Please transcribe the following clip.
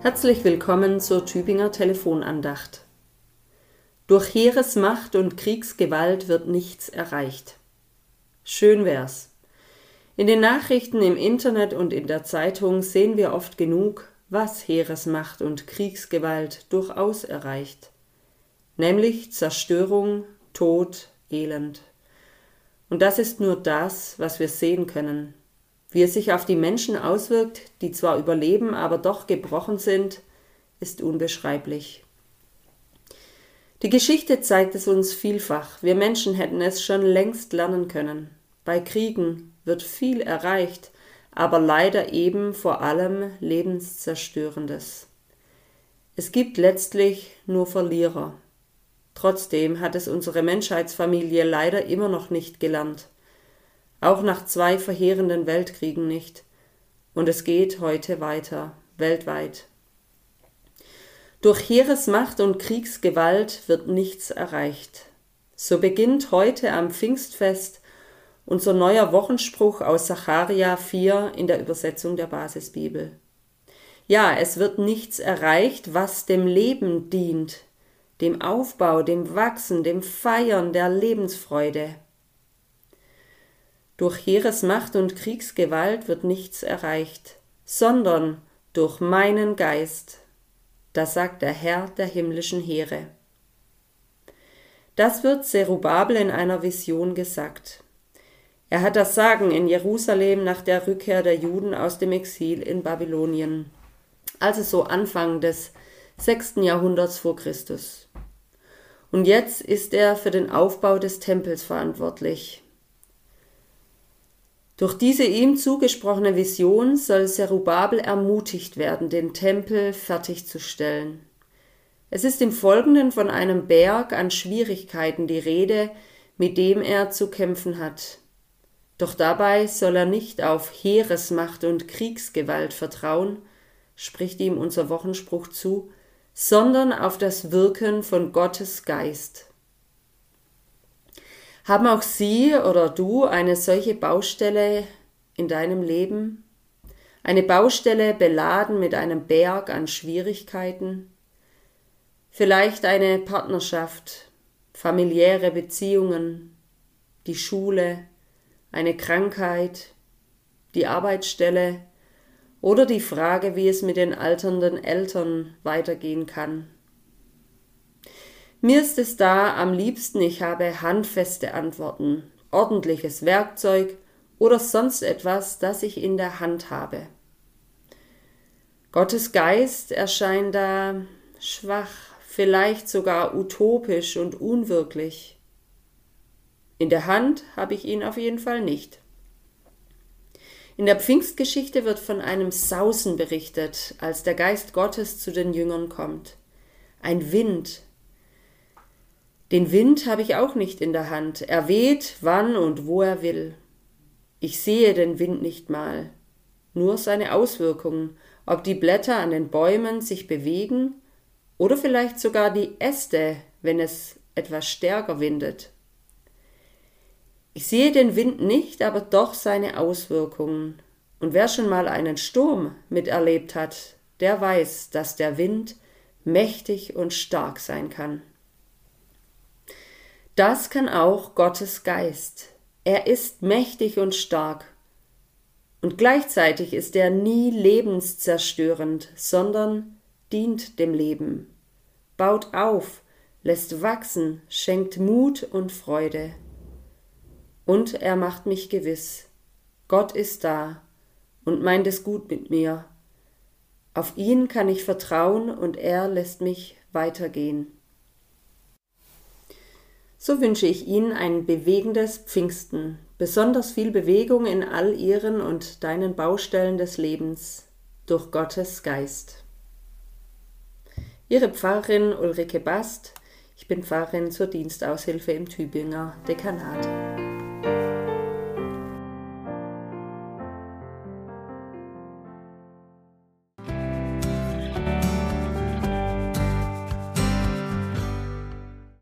Herzlich willkommen zur Tübinger Telefonandacht. Durch Heeresmacht und Kriegsgewalt wird nichts erreicht. Schön wär's. In den Nachrichten im Internet und in der Zeitung sehen wir oft genug, was Heeresmacht und Kriegsgewalt durchaus erreicht. Nämlich Zerstörung, Tod, Elend. Und das ist nur das, was wir sehen können. Wie es sich auf die Menschen auswirkt, die zwar überleben, aber doch gebrochen sind, ist unbeschreiblich. Die Geschichte zeigt es uns vielfach. Wir Menschen hätten es schon längst lernen können. Bei Kriegen wird viel erreicht, aber leider eben vor allem Lebenszerstörendes. Es gibt letztlich nur Verlierer. Trotzdem hat es unsere Menschheitsfamilie leider immer noch nicht gelernt auch nach zwei verheerenden Weltkriegen nicht. Und es geht heute weiter, weltweit. Durch Heeresmacht und Kriegsgewalt wird nichts erreicht. So beginnt heute am Pfingstfest unser neuer Wochenspruch aus Sacharia 4 in der Übersetzung der Basisbibel. Ja, es wird nichts erreicht, was dem Leben dient, dem Aufbau, dem Wachsen, dem Feiern der Lebensfreude. Durch Heeresmacht und Kriegsgewalt wird nichts erreicht, sondern durch meinen Geist. Das sagt der Herr der himmlischen Heere. Das wird Zerubabel in einer Vision gesagt. Er hat das Sagen in Jerusalem nach der Rückkehr der Juden aus dem Exil in Babylonien, also so Anfang des sechsten Jahrhunderts vor Christus. Und jetzt ist er für den Aufbau des Tempels verantwortlich. Durch diese ihm zugesprochene Vision soll Zerubabel ermutigt werden, den Tempel fertigzustellen. Es ist im Folgenden von einem Berg an Schwierigkeiten die Rede, mit dem er zu kämpfen hat. Doch dabei soll er nicht auf Heeresmacht und Kriegsgewalt vertrauen, spricht ihm unser Wochenspruch zu, sondern auf das Wirken von Gottes Geist. Haben auch Sie oder du eine solche Baustelle in deinem Leben? Eine Baustelle beladen mit einem Berg an Schwierigkeiten? Vielleicht eine Partnerschaft, familiäre Beziehungen, die Schule, eine Krankheit, die Arbeitsstelle oder die Frage, wie es mit den alternden Eltern weitergehen kann. Mir ist es da am liebsten, ich habe handfeste Antworten, ordentliches Werkzeug oder sonst etwas, das ich in der Hand habe. Gottes Geist erscheint da schwach, vielleicht sogar utopisch und unwirklich. In der Hand habe ich ihn auf jeden Fall nicht. In der Pfingstgeschichte wird von einem Sausen berichtet, als der Geist Gottes zu den Jüngern kommt. Ein Wind, den Wind habe ich auch nicht in der Hand. Er weht, wann und wo er will. Ich sehe den Wind nicht mal, nur seine Auswirkungen, ob die Blätter an den Bäumen sich bewegen oder vielleicht sogar die Äste, wenn es etwas stärker windet. Ich sehe den Wind nicht, aber doch seine Auswirkungen. Und wer schon mal einen Sturm miterlebt hat, der weiß, dass der Wind mächtig und stark sein kann. Das kann auch Gottes Geist. Er ist mächtig und stark. Und gleichzeitig ist er nie lebenszerstörend, sondern dient dem Leben, baut auf, lässt wachsen, schenkt Mut und Freude. Und er macht mich gewiss, Gott ist da und meint es gut mit mir. Auf ihn kann ich vertrauen und er lässt mich weitergehen. So wünsche ich Ihnen ein bewegendes Pfingsten, besonders viel Bewegung in all Ihren und deinen Baustellen des Lebens durch Gottes Geist. Ihre Pfarrerin Ulrike Bast, ich bin Pfarrerin zur Dienstaushilfe im Tübinger Dekanat.